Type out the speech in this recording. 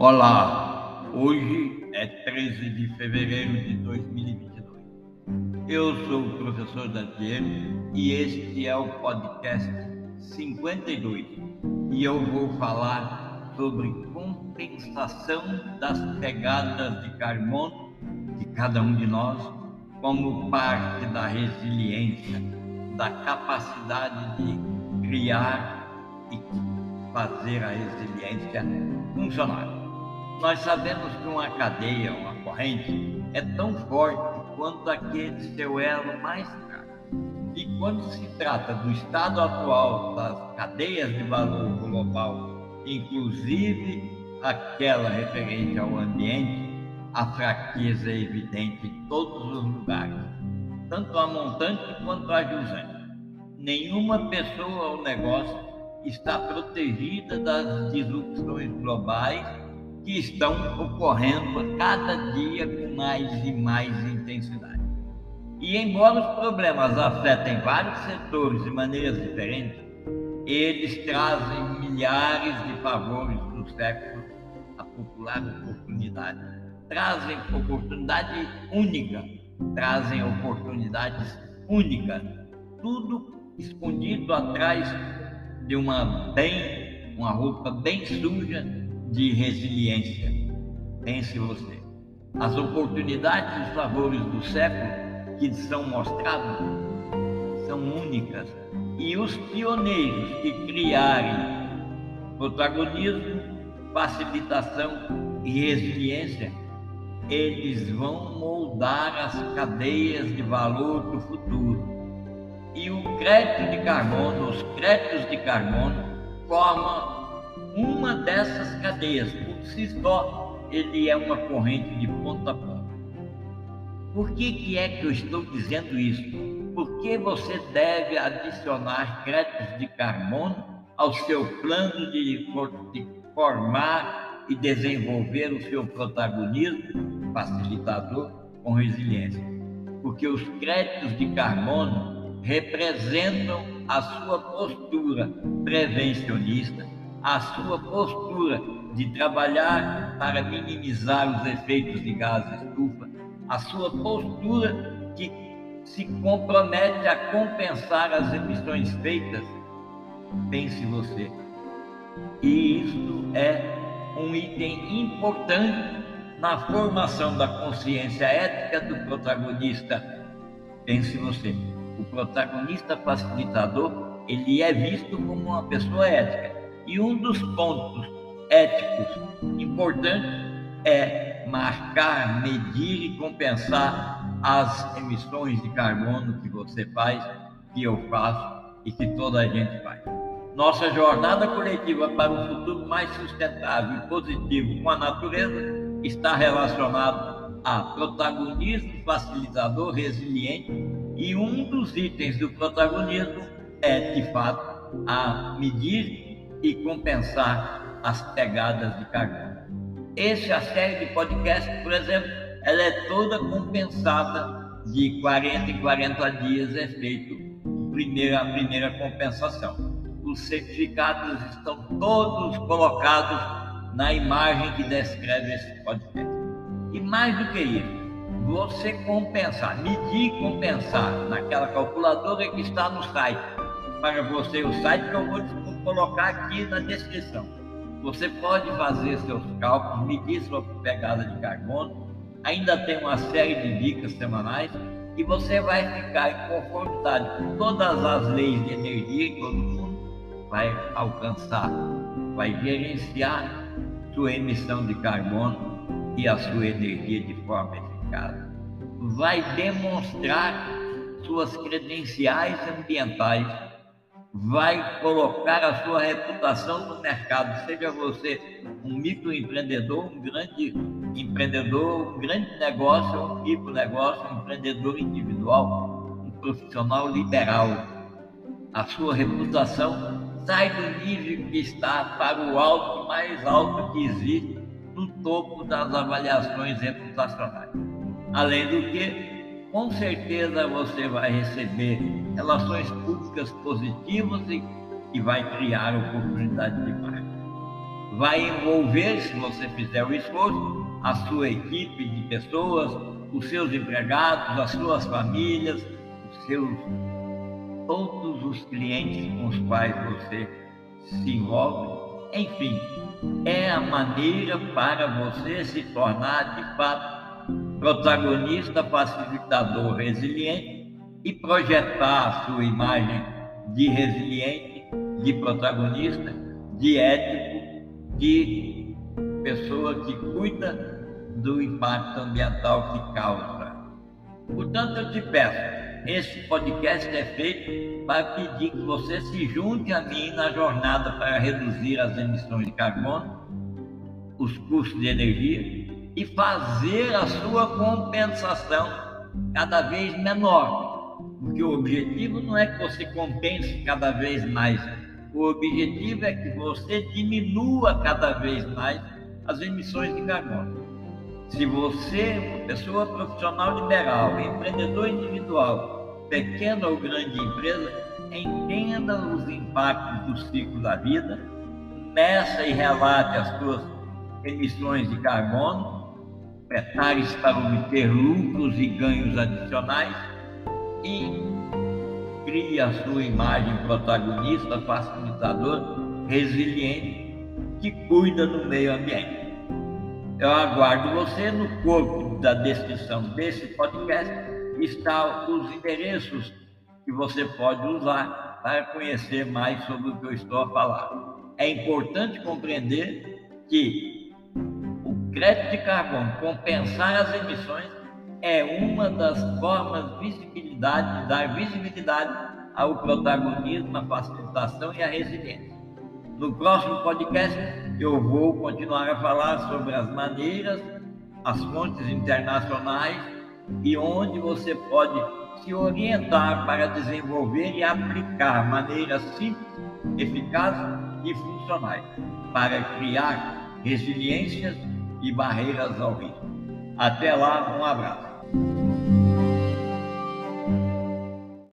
Olá, hoje é 13 de fevereiro de 2022. Eu sou o professor Dantiero e este é o podcast 52 e eu vou falar sobre compensação das pegadas de carbono de cada um de nós como parte da resiliência, da capacidade de criar e fazer a resiliência funcionar. Nós sabemos que uma cadeia, uma corrente, é tão forte quanto aquele seu elo mais fraco. E quando se trata do estado atual das cadeias de valor global, inclusive aquela referente ao ambiente, a fraqueza é evidente em todos os lugares, tanto a montante quanto a jusante. Nenhuma pessoa ou negócio está protegida das disrupções globais que estão ocorrendo a cada dia com mais e mais intensidade. E embora os problemas afetem vários setores de maneiras diferentes, eles trazem milhares de favores do século a popular oportunidade. Trazem oportunidade única, trazem oportunidades únicas. Tudo escondido atrás de uma bem, uma roupa bem suja de resiliência. Pense você. As oportunidades e os favores do século que são mostrados são únicas. E os pioneiros que criarem protagonismo, facilitação e resiliência, eles vão moldar as cadeias de valor do futuro e o crédito de carbono, os créditos de carbono, formam uma dessas cadeias. Por si só, ele é uma corrente de ponta a ponta. Por que, que é que eu estou dizendo isso? Porque você deve adicionar créditos de carbono ao seu plano de, de formar e desenvolver o seu protagonismo facilitador com resiliência. Porque os créditos de carbono representam a sua postura prevencionista, a sua postura de trabalhar para minimizar os efeitos de gases estufa, a sua postura que se compromete a compensar as emissões feitas, pense você. E isso é um item importante na formação da consciência ética do protagonista, pense você o protagonista facilitador, ele é visto como uma pessoa ética. E um dos pontos éticos importantes é marcar, medir e compensar as emissões de carbono que você faz, que eu faço e que toda a gente faz. Nossa jornada coletiva para um futuro mais sustentável e positivo com a natureza está relacionado a protagonismo facilitador resiliente e um dos itens do protagonismo é, de fato, a medir e compensar as pegadas de carbono. Essa série de podcasts, por exemplo, ela é toda compensada de 40 em 40 dias é feito primeira, a primeira compensação. Os certificados estão todos colocados na imagem que descreve esse podcast. E mais do que isso, você compensar, medir e compensar naquela calculadora que está no site. Para você, o site que eu vou colocar aqui na descrição. Você pode fazer seus cálculos, medir sua pegada de carbono, ainda tem uma série de dicas semanais e você vai ficar em conformidade com todas as leis de energia que todo mundo vai alcançar, vai gerenciar sua emissão de carbono e a sua energia de forma eficaz vai demonstrar suas credenciais ambientais, vai colocar a sua reputação no mercado, seja você um microempreendedor, um grande empreendedor, um grande negócio, um micro negócio, um empreendedor individual, um profissional liberal. A sua reputação sai do nível que está para o alto mais alto que existe no topo das avaliações reputacionais. Além do que, com certeza você vai receber relações públicas positivas e, e vai criar oportunidade de marca. vai envolver, se você fizer o esforço, a sua equipe de pessoas, os seus empregados, as suas famílias, os seus todos os clientes com os quais você se envolve. Enfim, é a maneira para você se tornar de fato protagonista, facilitador, resiliente e projetar a sua imagem de resiliente, de protagonista, de ético, de pessoa que cuida do impacto ambiental que causa. Portanto, eu te peço, esse podcast é feito para pedir que você se junte a mim na jornada para reduzir as emissões de carbono, os custos de energia e fazer a sua compensação cada vez menor. Porque o objetivo não é que você compense cada vez mais, o objetivo é que você diminua cada vez mais as emissões de carbono. Se você, uma pessoa profissional liberal, empreendedor individual, pequena ou grande empresa, entenda os impactos do ciclo da vida, meça e relate as suas emissões de carbono, prepare-se para obter lucros e ganhos adicionais e crie a sua imagem protagonista, facilitador, resiliente, que cuida do meio ambiente. Eu aguardo você no corpo da descrição desse podcast. Está os endereços que você pode usar para conhecer mais sobre o que eu estou a falar. É importante compreender que crédito de carbono, compensar as emissões, é uma das formas de visibilidade, de dar visibilidade ao protagonismo, à facilitação e à resiliência. No próximo podcast, eu vou continuar a falar sobre as maneiras, as fontes internacionais e onde você pode se orientar para desenvolver e aplicar maneiras simples, eficazes e funcionais para criar resiliências e barreiras ao risco. Até lá, um abraço.